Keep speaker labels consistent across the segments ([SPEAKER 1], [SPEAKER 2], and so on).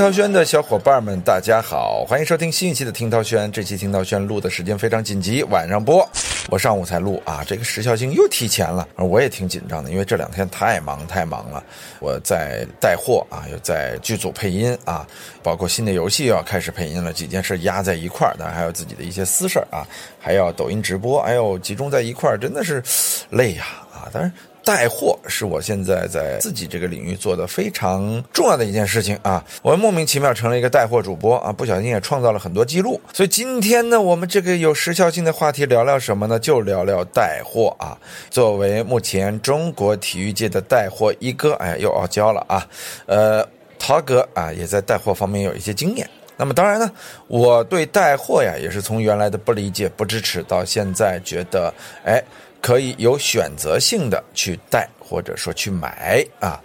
[SPEAKER 1] 听涛轩的小伙伴们，大家好，欢迎收听新一期的听涛轩。这期听涛轩录的时间非常紧急，晚上播。我上午才录啊，这个时效性又提前了，我也挺紧张的，因为这两天太忙太忙了。我在带货啊，又在剧组配音啊，包括新的游戏又要开始配音了，几件事压在一块儿，当然还有自己的一些私事儿啊，还要抖音直播，哎呦，集中在一块儿，真的是累呀！当然。带货是我现在在自己这个领域做的非常重要的一件事情啊！我莫名其妙成了一个带货主播啊，不小心也创造了很多记录。所以今天呢，我们这个有时效性的话题聊聊什么呢？就聊聊带货啊。作为目前中国体育界的带货一哥，哎，又傲娇了啊！呃，陶哥啊，也在带货方面有一些经验。那么当然呢，我对带货呀，也是从原来的不理解、不支持，到现在觉得，哎。可以有选择性的去带，或者说去买啊。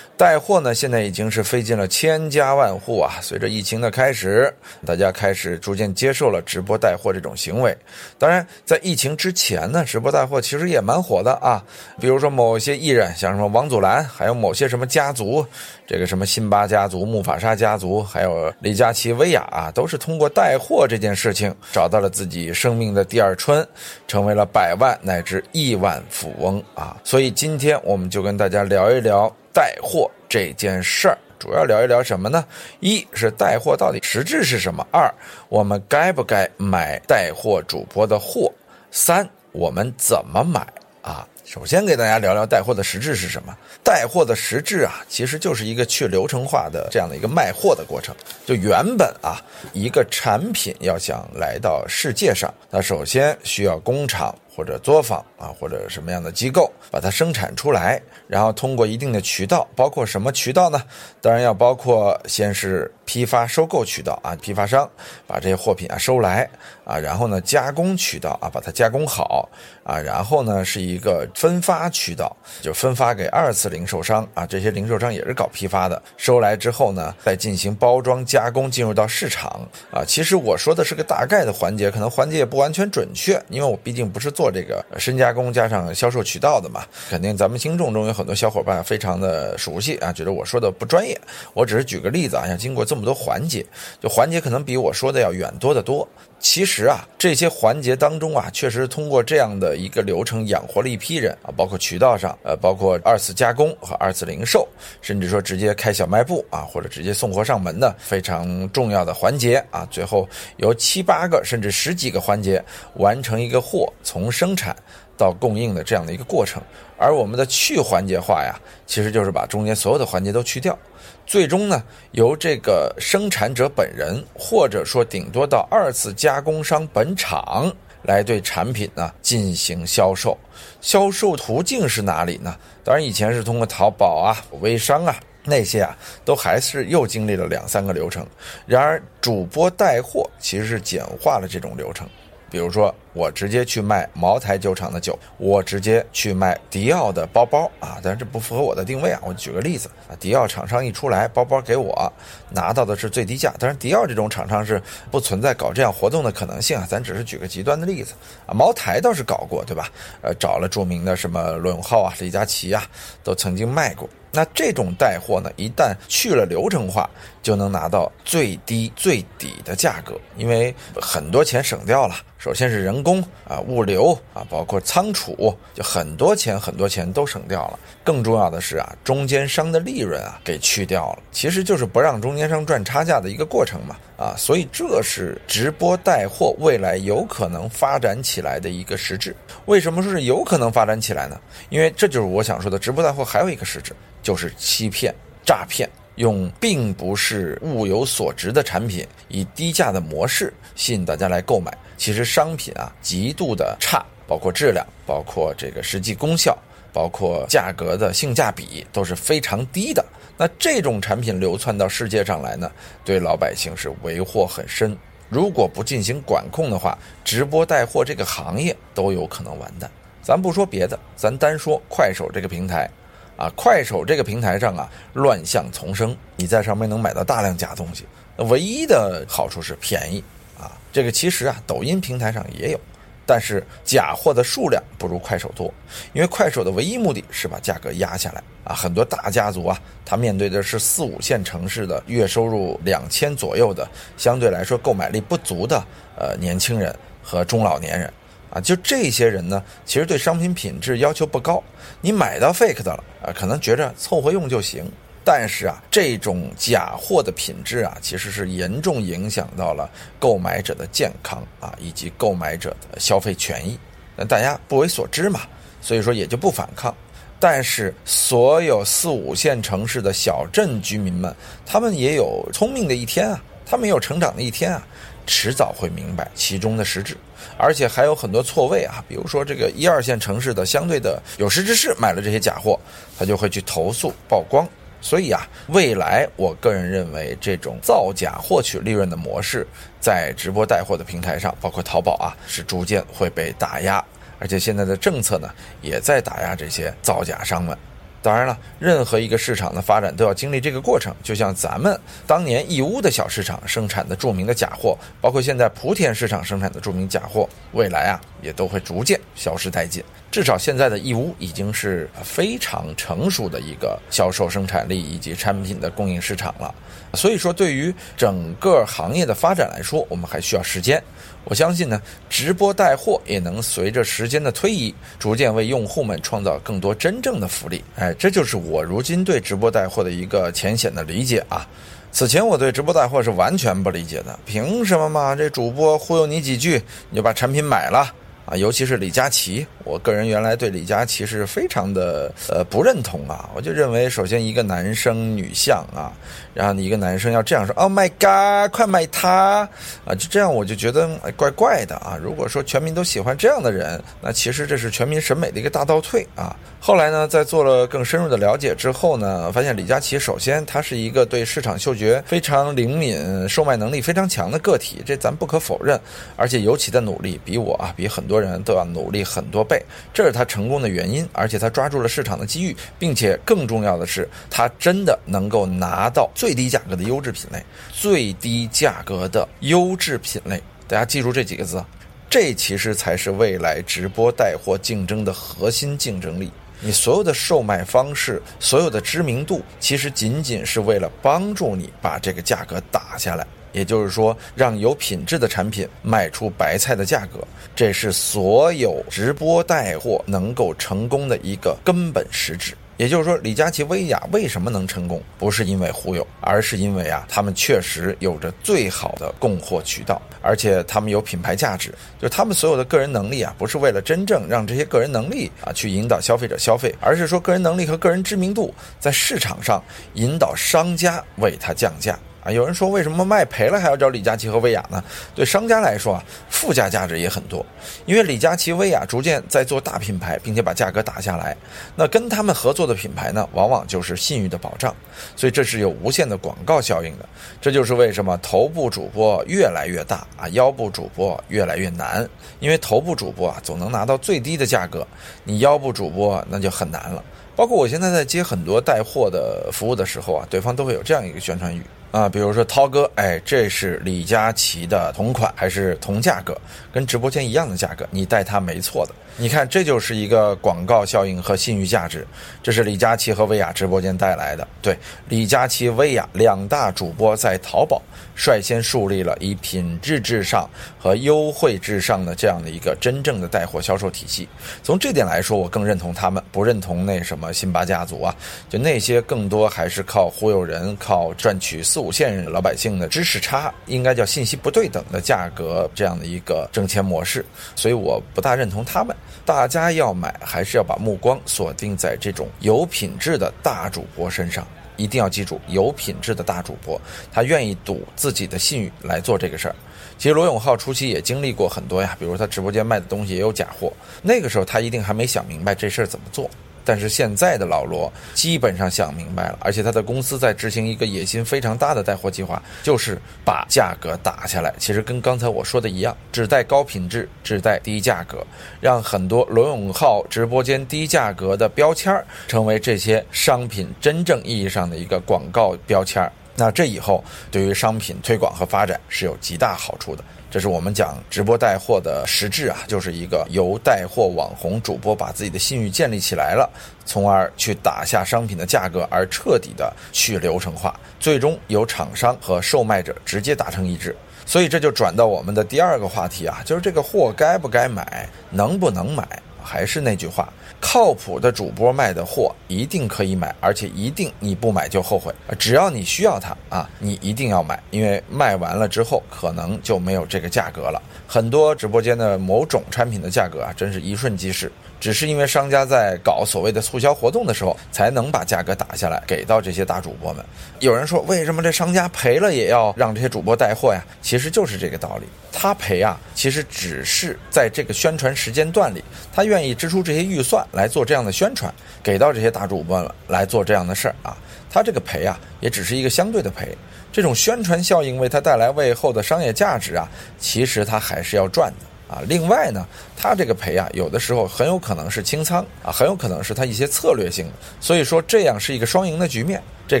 [SPEAKER 1] 带货呢，现在已经是费尽了千家万户啊。随着疫情的开始，大家开始逐渐接受了直播带货这种行为。当然，在疫情之前呢，直播带货其实也蛮火的啊。比如说某些艺人，像什么王祖蓝，还有某些什么家族，这个什么辛巴家族、木法沙家族，还有李佳琦、薇娅啊，都是通过带货这件事情找到了自己生命的第二春，成为了百万乃至亿万富翁啊。所以今天我们就跟大家聊一聊。带货这件事儿，主要聊一聊什么呢？一是带货到底实质是什么？二，我们该不该买带货主播的货？三，我们怎么买啊？首先给大家聊聊带货的实质是什么？带货的实质啊，其实就是一个去流程化的这样的一个卖货的过程。就原本啊，一个产品要想来到世界上，它首先需要工厂。或者作坊啊，或者什么样的机构把它生产出来，然后通过一定的渠道，包括什么渠道呢？当然要包括先是批发收购渠道啊，批发商把这些货品啊收来啊，然后呢加工渠道啊把它加工好啊，然后呢是一个分发渠道，就分发给二次零售商啊，这些零售商也是搞批发的，收来之后呢再进行包装加工，进入到市场啊。其实我说的是个大概的环节，可能环节也不完全准确，因为我毕竟不是做。做这个深加工加上销售渠道的嘛，肯定咱们听众中有很多小伙伴非常的熟悉啊，觉得我说的不专业。我只是举个例子啊，要经过这么多环节，就环节可能比我说的要远多得多。其实啊，这些环节当中啊，确实通过这样的一个流程养活了一批人啊，包括渠道上，呃，包括二次加工和二次零售，甚至说直接开小卖部啊，或者直接送货上门的非常重要的环节啊，最后由七八个甚至十几个环节完成一个货从生产到供应的这样的一个过程。而我们的去环节化呀，其实就是把中间所有的环节都去掉。最终呢，由这个生产者本人，或者说顶多到二次加工商本厂来对产品呢进行销售。销售途径是哪里呢？当然以前是通过淘宝啊、微商啊那些啊，都还是又经历了两三个流程。然而主播带货其实是简化了这种流程。比如说，我直接去卖茅台酒厂的酒，我直接去卖迪奥的包包啊，但是这不符合我的定位啊。我举个例子啊，迪奥厂商一出来，包包给我拿到的是最低价，但是迪奥这种厂商是不存在搞这样活动的可能性啊。咱只是举个极端的例子啊，茅台倒是搞过，对吧？呃，找了著名的什么罗永浩啊、李佳琦啊，都曾经卖过。那这种带货呢，一旦去了流程化，就能拿到最低最底的价格，因为很多钱省掉了。首先是人工啊、物流啊，包括仓储，就很多钱很多钱都省掉了。更重要的是啊，中间商的利润啊给去掉了，其实就是不让中间商赚差价的一个过程嘛。啊，所以这是直播带货未来有可能发展起来的一个实质。为什么说是有可能发展起来呢？因为这就是我想说的，直播带货还有一个实质。就是欺骗、诈骗，用并不是物有所值的产品，以低价的模式吸引大家来购买。其实商品啊极度的差，包括质量，包括这个实际功效，包括价格的性价比都是非常低的。那这种产品流窜到世界上来呢，对老百姓是为祸很深。如果不进行管控的话，直播带货这个行业都有可能完蛋。咱不说别的，咱单说快手这个平台。啊，快手这个平台上啊，乱象丛生，你在上面能买到大量假东西。唯一的好处是便宜啊。这个其实啊，抖音平台上也有，但是假货的数量不如快手多，因为快手的唯一目的是把价格压下来啊。很多大家族啊，他面对的是四五线城市的月收入两千左右的，相对来说购买力不足的呃年轻人和中老年人啊。就这些人呢，其实对商品品质要求不高，你买到 fake 的了啊，可能觉着凑合用就行。但是啊，这种假货的品质啊，其实是严重影响到了购买者的健康啊，以及购买者的消费权益。那大家不为所知嘛，所以说也就不反抗。但是所有四五线城市的小镇居民们，他们也有聪明的一天啊，他们也有成长的一天啊，迟早会明白其中的实质。而且还有很多错位啊，比如说这个一二线城市的相对的有识之士买了这些假货，他就会去投诉曝光。所以啊，未来我个人认为，这种造假获取利润的模式，在直播带货的平台上，包括淘宝啊，是逐渐会被打压。而且现在的政策呢，也在打压这些造假商们。当然了，任何一个市场的发展都要经历这个过程。就像咱们当年义乌的小市场生产的著名的假货，包括现在莆田市场生产的著名假货，未来啊，也都会逐渐消失殆尽。至少现在的义乌已经是非常成熟的一个销售生产力以及产品的供应市场了，所以说对于整个行业的发展来说，我们还需要时间。我相信呢，直播带货也能随着时间的推移，逐渐为用户们创造更多真正的福利。哎，这就是我如今对直播带货的一个浅显的理解啊。此前我对直播带货是完全不理解的，凭什么嘛？这主播忽悠你几句，你就把产品买了？啊，尤其是李佳琦，我个人原来对李佳琦是非常的呃不认同啊。我就认为，首先一个男生女相啊，然后你一个男生要这样说，Oh my God，快买它啊！就这样，我就觉得怪怪的啊。如果说全民都喜欢这样的人，那其实这是全民审美的一个大倒退啊。后来呢，在做了更深入的了解之后呢，发现李佳琦首先他是一个对市场嗅觉非常灵敏、售卖能力非常强的个体，这咱不可否认。而且尤其的努力，比我啊，比很多。多人都要努力很多倍，这是他成功的原因。而且他抓住了市场的机遇，并且更重要的是，他真的能够拿到最最低价格的优质品类。最低价格的优质品类，大家记住这几个字，这其实才是未来直播带货竞争的核心竞争力。你所有的售卖方式，所有的知名度，其实仅仅是为了帮助你把这个价格打下来。也就是说，让有品质的产品卖出白菜的价格，这是所有直播带货能够成功的一个根本实质。也就是说，李佳琦、薇娅为什么能成功，不是因为忽悠，而是因为啊，他们确实有着最好的供货渠道，而且他们有品牌价值。就他们所有的个人能力啊，不是为了真正让这些个人能力啊去引导消费者消费，而是说个人能力和个人知名度在市场上引导商家为他降价。啊，有人说为什么卖赔了还要找李佳琦和薇娅呢？对商家来说啊，附加价值也很多，因为李佳琦、薇娅逐渐在做大品牌，并且把价格打下来。那跟他们合作的品牌呢，往往就是信誉的保障，所以这是有无限的广告效应的。这就是为什么头部主播越来越大啊，腰部主播越来越难，因为头部主播啊总能拿到最低的价格，你腰部主播那就很难了。包括我现在在接很多带货的服务的时候啊，对方都会有这样一个宣传语。啊，比如说涛哥，哎，这是李佳琦的同款还是同价格，跟直播间一样的价格，你带他没错的。你看，这就是一个广告效应和信誉价值，这是李佳琦和薇娅直播间带来的。对，李佳琦、薇娅两大主播在淘宝率先树立了以品质至上和优惠至上的这样的一个真正的带货销售体系。从这点来说，我更认同他们，不认同那什么辛巴家族啊，就那些更多还是靠忽悠人、靠赚取四五线老百姓的知识差，应该叫信息不对等的价格这样的一个挣钱模式。所以我不大认同他们。大家要买，还是要把目光锁定在这种有品质的大主播身上。一定要记住，有品质的大主播，他愿意赌自己的信誉来做这个事儿。其实罗永浩初期也经历过很多呀，比如他直播间卖的东西也有假货，那个时候他一定还没想明白这事儿怎么做。但是现在的老罗基本上想明白了，而且他的公司在执行一个野心非常大的带货计划，就是把价格打下来。其实跟刚才我说的一样，只带高品质，只带低价格，让很多罗永浩直播间低价格的标签成为这些商品真正意义上的一个广告标签。那这以后对于商品推广和发展是有极大好处的。这是我们讲直播带货的实质啊，就是一个由带货网红主播把自己的信誉建立起来了，从而去打下商品的价格，而彻底的去流程化，最终由厂商和售卖者直接达成一致。所以这就转到我们的第二个话题啊，就是这个货该不该买，能不能买？还是那句话。靠谱的主播卖的货一定可以买，而且一定你不买就后悔。只要你需要它啊，你一定要买，因为卖完了之后可能就没有这个价格了。很多直播间的某种产品的价格啊，真是一瞬即逝。只是因为商家在搞所谓的促销活动的时候，才能把价格打下来给到这些大主播们。有人说，为什么这商家赔了也要让这些主播带货呀？其实就是这个道理。他赔啊，其实只是在这个宣传时间段里，他愿意支出这些预算来做这样的宣传，给到这些大主播们来做这样的事儿啊。他这个赔啊，也只是一个相对的赔。这种宣传效应为他带来背后的商业价值啊，其实他还是要赚的。啊，另外呢，他这个赔啊，有的时候很有可能是清仓啊，很有可能是他一些策略性的，所以说这样是一个双赢的局面。这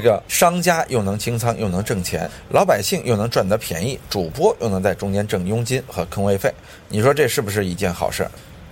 [SPEAKER 1] 个商家又能清仓，又能挣钱，老百姓又能赚得便宜，主播又能在中间挣佣金和坑位费，你说这是不是一件好事？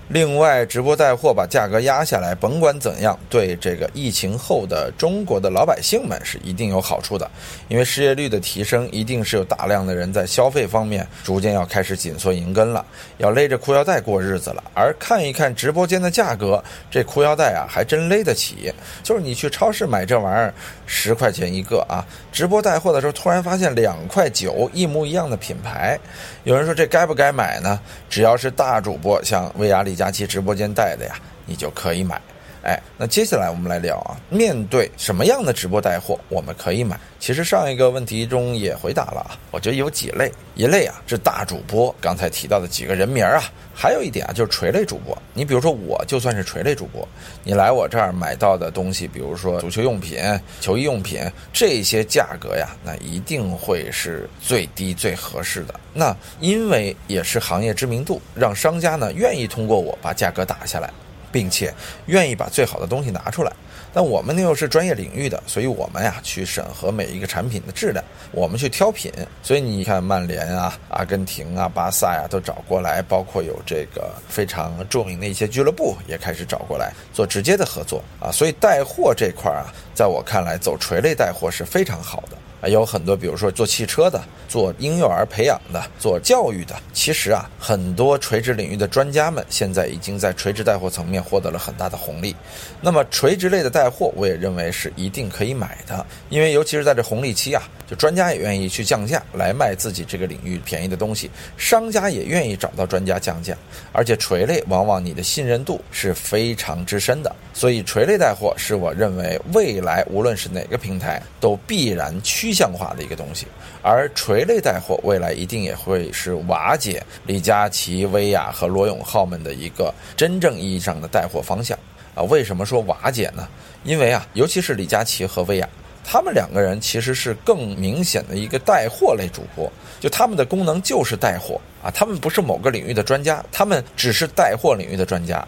[SPEAKER 1] 另外，直播带货把价格压下来，甭管怎样，对这个疫情后的中国的老百姓们是一定有好处的。因为失业率的提升，一定是有大量的人在消费方面逐渐要开始紧缩银根了，要勒着裤腰带过日子了。而看一看直播间的价格，这裤腰带啊，还真勒得起。就是你去超市买这玩意儿，十块钱一个啊，直播带货的时候突然发现两块九，一模一样的品牌，有人说这该不该买呢？只要是大主播，像薇娅里。李佳琦直播间带的呀，你就可以买。哎，那接下来我们来聊啊，面对什么样的直播带货我们可以买？其实上一个问题中也回答了啊，我觉得有几类，一类啊是大主播，刚才提到的几个人名啊，还有一点啊就是垂类主播。你比如说我就算是垂类主播，你来我这儿买到的东西，比如说足球用品、球衣用品这些价格呀，那一定会是最低最合适的。那因为也是行业知名度，让商家呢愿意通过我把价格打下来。并且愿意把最好的东西拿出来，但我们呢又是专业领域的，所以我们呀去审核每一个产品的质量，我们去挑品。所以你看，曼联啊、阿根廷啊、巴萨呀都找过来，包括有这个非常著名的一些俱乐部也开始找过来做直接的合作啊。所以带货这块啊，在我看来，走垂类带货是非常好的。有很多，比如说做汽车的、做婴幼儿培养的、做教育的，其实啊，很多垂直领域的专家们现在已经在垂直带货层面获得了很大的红利。那么垂直类的带货，我也认为是一定可以买的，因为尤其是在这红利期啊，就专家也愿意去降价来卖自己这个领域便宜的东西，商家也愿意找到专家降价，而且垂类往往你的信任度是非常之深的，所以垂类带货是我认为未来无论是哪个平台都必然趋。象化的一个东西，而垂类带货未来一定也会是瓦解李佳琦、薇娅和罗永浩们的一个真正意义上的带货方向啊！为什么说瓦解呢？因为啊，尤其是李佳琦和薇娅，他们两个人其实是更明显的一个带货类主播，就他们的功能就是带货啊，他们不是某个领域的专家，他们只是带货领域的专家。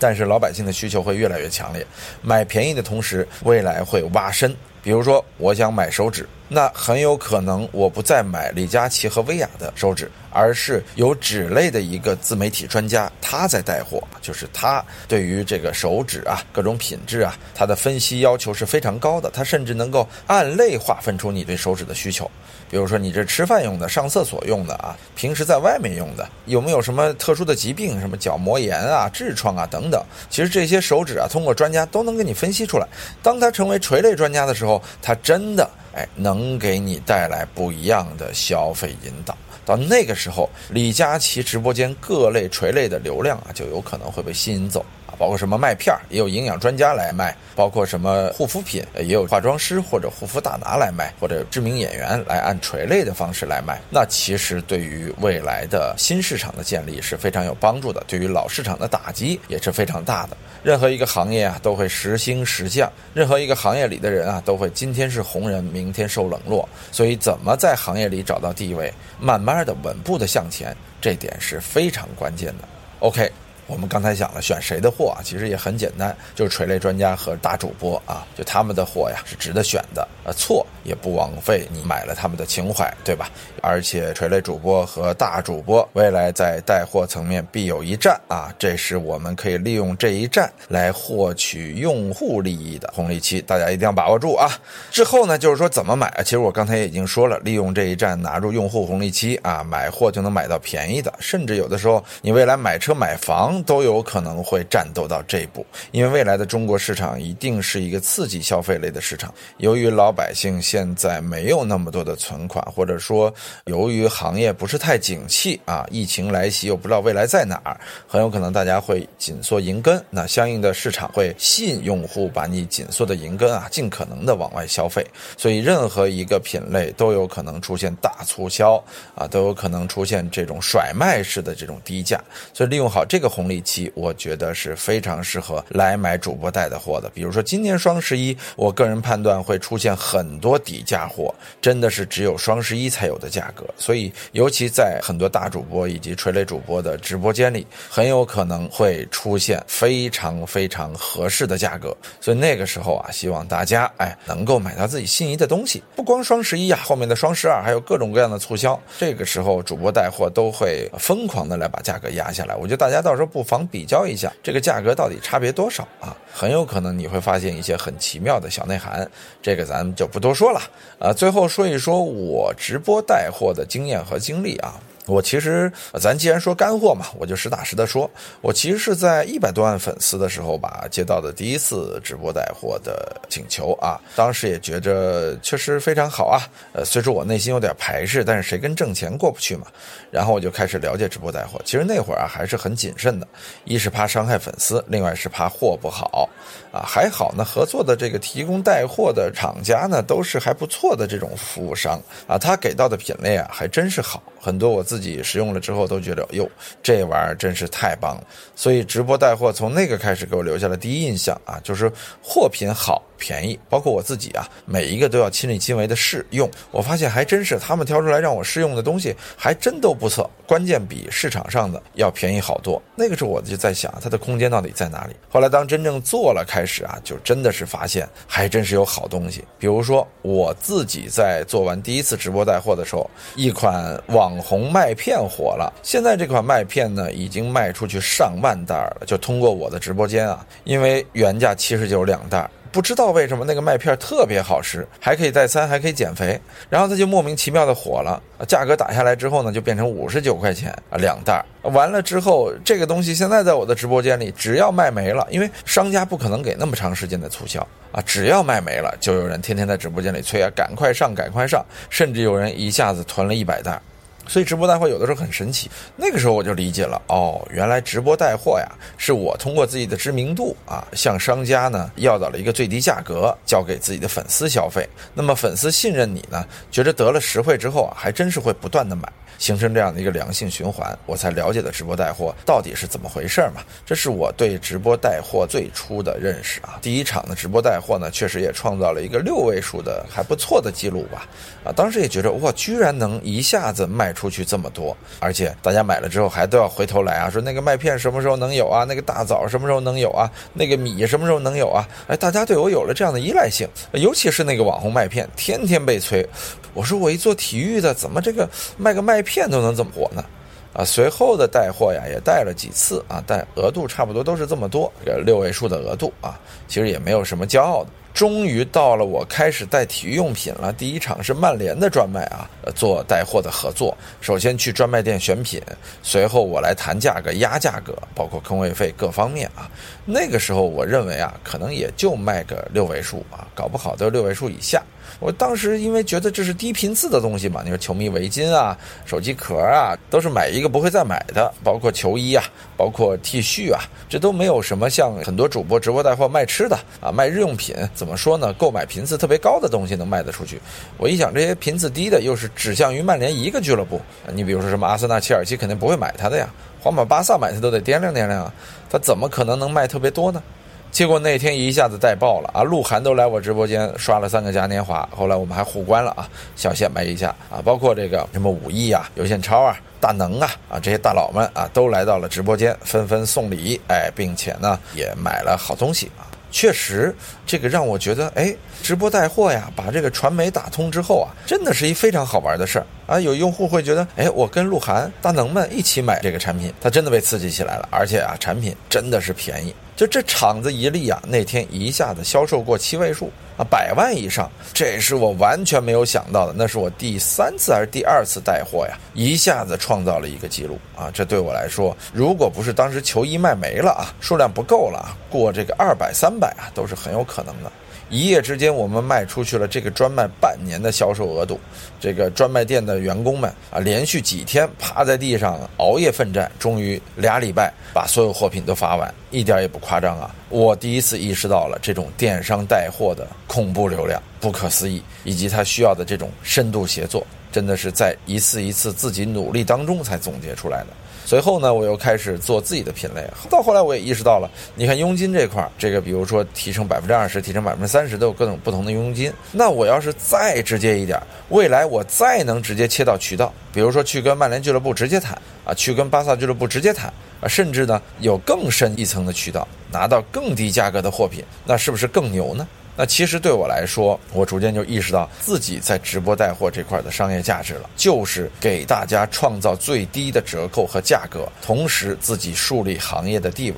[SPEAKER 1] 但是老百姓的需求会越来越强烈，买便宜的同时，未来会挖深。比如说，我想买手指，那很有可能我不再买李佳琦和薇娅的手指，而是有纸类的一个自媒体专家他在带货，就是他对于这个手指啊各种品质啊，他的分析要求是非常高的，他甚至能够按类划分出你对手指的需求。比如说，你这吃饭用的、上厕所用的啊，平时在外面用的，有没有什么特殊的疾病，什么角膜炎啊、痔疮啊等等？其实这些手指啊，通过专家都能给你分析出来。当他成为垂类专家的时候，他真的能给你带来不一样的消费引导。到那个时候，李佳琦直播间各类垂类的流量啊，就有可能会被吸引走。包括什么麦片儿，也有营养专家来卖；包括什么护肤品，也有化妆师或者护肤大拿来卖，或者知名演员来按垂类的方式来卖。那其实对于未来的新市场的建立是非常有帮助的，对于老市场的打击也是非常大的。任何一个行业啊，都会时兴时降；任何一个行业里的人啊，都会今天是红人，明天受冷落。所以，怎么在行业里找到地位，慢慢的稳步的向前，这点是非常关键的。OK。我们刚才讲了选谁的货啊，其实也很简单，就是垂类专家和大主播啊，就他们的货呀是值得选的。错也不枉费你买了他们的情怀，对吧？而且垂类主播和大主播未来在带货层面必有一战啊，这是我们可以利用这一战来获取用户利益的红利期，大家一定要把握住啊！之后呢，就是说怎么买？其实我刚才也已经说了，利用这一战拿住用户红利期啊，买货就能买到便宜的，甚至有的时候你未来买车买房都有可能会战斗到这一步，因为未来的中国市场一定是一个刺激消费类的市场，由于老百姓现在没有那么多的存款，或者说由于行业不是太景气啊，疫情来袭又不知道未来在哪儿，很有可能大家会紧缩银根，那相应的市场会吸引用户把你紧缩的银根啊，尽可能的往外消费，所以任何一个品类都有可能出现大促销啊，都有可能出现这种甩卖式的这种低价，所以利用好这个红利期，我觉得是非常适合来买主播带的货的。比如说今年双十一，我个人判断会出现很多底价货，真的是只有双十一才有的价格，所以尤其在很多大主播以及垂类主播的直播间里，很有可能会出现非常非常合适的价格。所以那个时候啊，希望大家哎能够买到自己心仪的东西。不光双十一啊，后面的双十二还有各种各样的促销，这个时候主播带货都会疯狂的来把价格压下来。我觉得大家到时候不妨比较一下这个价格到底差别多少啊，很有可能你会发现一些很奇妙的小内涵。这个咱们就不多说了啊。最后说一说我直播带货的经验和经历啊。我其实，咱既然说干货嘛，我就实打实的说，我其实是在一百多万粉丝的时候吧，接到的第一次直播带货的请求啊。当时也觉着确实非常好啊。呃，虽说我内心有点排斥，但是谁跟挣钱过不去嘛？然后我就开始了解直播带货。其实那会儿啊，还是很谨慎的，一是怕伤害粉丝，另外是怕货不好。啊，还好呢，合作的这个提供带货的厂家呢，都是还不错的这种服务商啊，他给到的品类啊，还真是好，很多我自己使用了之后都觉得，哟，这玩意儿真是太棒了。所以直播带货从那个开始给我留下了第一印象啊，就是货品好。便宜，包括我自己啊，每一个都要亲力亲为的试用。我发现还真是他们挑出来让我试用的东西，还真都不错。关键比市场上的要便宜好多。那个时候我就在想，它的空间到底在哪里？后来当真正做了开是啊，就真的是发现还真是有好东西。比如说我自己在做完第一次直播带货的时候，一款网红麦片火了。现在这款麦片呢，已经卖出去上万袋了。就通过我的直播间啊，因为原价七十九两袋。不知道为什么那个麦片特别好吃，还可以代餐，还可以减肥，然后它就莫名其妙的火了。价格打下来之后呢，就变成五十九块钱啊两袋。完了之后，这个东西现在在我的直播间里，只要卖没了，因为商家不可能给那么长时间的促销啊，只要卖没了，就有人天天在直播间里催啊，赶快上，赶快上，甚至有人一下子囤了一百袋。所以直播带货有的时候很神奇，那个时候我就理解了哦，原来直播带货呀，是我通过自己的知名度啊，向商家呢要到了一个最低价格，交给自己的粉丝消费。那么粉丝信任你呢，觉着得了实惠之后啊，还真是会不断的买。形成这样的一个良性循环，我才了解的直播带货到底是怎么回事嘛？这是我对直播带货最初的认识啊。第一场的直播带货呢，确实也创造了一个六位数的还不错的记录吧。啊，当时也觉得哇，居然能一下子卖出去这么多，而且大家买了之后还都要回头来啊，说那个麦片什么时候能有啊？那个大枣什么时候能有啊？那个米什么时候能有啊？哎，大家对我有了这样的依赖性，尤其是那个网红麦片，天天被催。我说我一做体育的，怎么这个卖个麦片都能这么火呢？啊，随后的带货呀也带了几次啊，但额度差不多都是这么多，六位数的额度啊，其实也没有什么骄傲的。终于到了我开始带体育用品了，第一场是曼联的专卖啊，做带货的合作。首先去专卖店选品，随后我来谈价格压价格，包括坑位费各方面啊。那个时候我认为啊，可能也就卖个六位数啊，搞不好都六位数以下。我当时因为觉得这是低频次的东西嘛，你说球迷围巾啊、手机壳啊，都是买一个不会再买的，包括球衣啊、包括 T 恤啊，这都没有什么像很多主播直播带货卖吃的啊、卖日用品，怎么怎么说呢？购买频次特别高的东西能卖得出去。我一想，这些频次低的又是指向于曼联一个俱乐部，你比如说什么阿森纳、切尔西肯定不会买它的呀，皇马、巴萨买它都得掂量掂量啊，它怎么可能能卖特别多呢？结果那天一下子带爆了啊！鹿晗都来我直播间刷了三个嘉年华，后来我们还互关了啊，小显摆一下啊，包括这个什么武艺啊、有线超啊、大能啊啊这些大佬们啊都来到了直播间，纷纷送礼，哎，并且呢也买了好东西啊。确实，这个让我觉得，哎，直播带货呀，把这个传媒打通之后啊，真的是一非常好玩的事儿。啊。有用户会觉得，哎，我跟鹿晗、大能们一起买这个产品，他真的被刺激起来了，而且啊，产品真的是便宜。就这厂子一立啊，那天一下子销售过七位数啊，百万以上，这是我完全没有想到的。那是我第三次还是第二次带货呀，一下子创造了一个记录啊！这对我来说，如果不是当时球衣卖没了啊，数量不够了，过这个二百三百啊，都是很有可能的。一夜之间，我们卖出去了这个专卖半年的销售额度。这个专卖店的员工们啊，连续几天趴在地上熬夜奋战，终于俩礼拜把所有货品都发完，一点也不夸张啊！我第一次意识到了这种电商带货的恐怖流量，不可思议，以及它需要的这种深度协作，真的是在一次一次自己努力当中才总结出来的。随后呢，我又开始做自己的品类。到后来，我也意识到了，你看佣金这块儿，这个比如说提成百分之二十，提成百分之三十，都有各种不同的佣金。那我要是再直接一点，未来我再能直接切到渠道，比如说去跟曼联俱乐部直接谈啊，去跟巴萨俱乐部直接谈啊，甚至呢有更深一层的渠道，拿到更低价格的货品，那是不是更牛呢？那其实对我来说，我逐渐就意识到自己在直播带货这块的商业价值了，就是给大家创造最低的折扣和价格，同时自己树立行业的地位，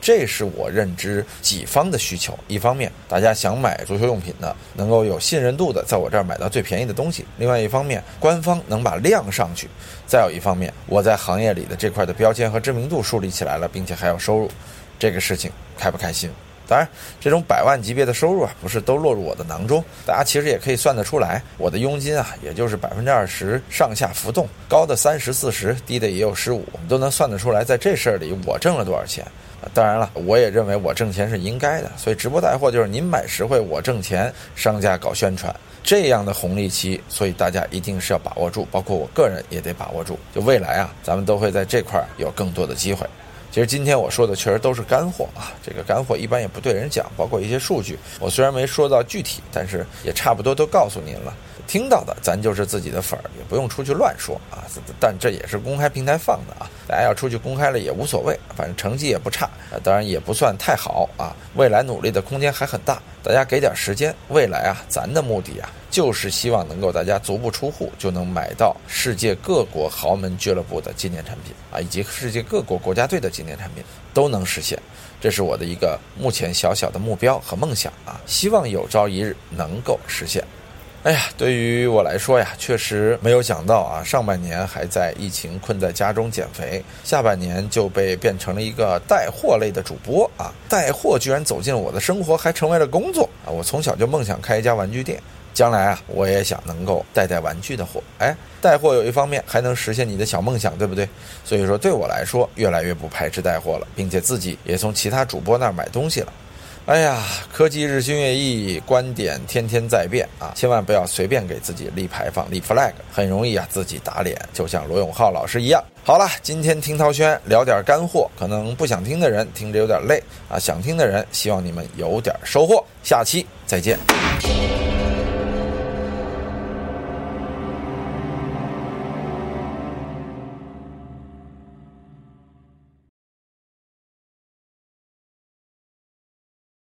[SPEAKER 1] 这是我认知己方的需求。一方面，大家想买足球用品呢，能够有信任度的在我这儿买到最便宜的东西；另外一方面，官方能把量上去；再有一方面，我在行业里的这块的标签和知名度树立起来了，并且还有收入，这个事情开不开心？当然，这种百万级别的收入啊，不是都落入我的囊中。大家其实也可以算得出来，我的佣金啊，也就是百分之二十上下浮动，高的三十四十，低的也有十五，都能算得出来，在这事儿里我挣了多少钱。当然了，我也认为我挣钱是应该的。所以直播带货就是您买实惠，我挣钱，商家搞宣传这样的红利期，所以大家一定是要把握住，包括我个人也得把握住。就未来啊，咱们都会在这块儿有更多的机会。其实今天我说的确实都是干货啊，这个干货一般也不对人讲，包括一些数据，我虽然没说到具体，但是也差不多都告诉您了。听到的咱就是自己的粉儿，也不用出去乱说啊。但这也是公开平台放的啊，大家要出去公开了也无所谓，反正成绩也不差，当然也不算太好啊。未来努力的空间还很大，大家给点时间，未来啊，咱的目的啊。就是希望能够大家足不出户就能买到世界各国豪门俱乐部的纪念产品啊，以及世界各国国家队的纪念产品都能实现，这是我的一个目前小小的目标和梦想啊，希望有朝一日能够实现。哎呀，对于我来说呀，确实没有想到啊，上半年还在疫情困在家中减肥，下半年就被变成了一个带货类的主播啊，带货居然走进了我的生活，还成为了工作啊！我从小就梦想开一家玩具店。将来啊，我也想能够带带玩具的货。哎，带货有一方面还能实现你的小梦想，对不对？所以说，对我来说，越来越不排斥带货了，并且自己也从其他主播那儿买东西了。哎呀，科技日新月异，观点天天在变啊！千万不要随便给自己立牌坊、立 flag，很容易啊自己打脸，就像罗永浩老师一样。好了，今天听涛轩聊点干货，可能不想听的人听着有点累啊，想听的人希望你们有点收获。下期再见。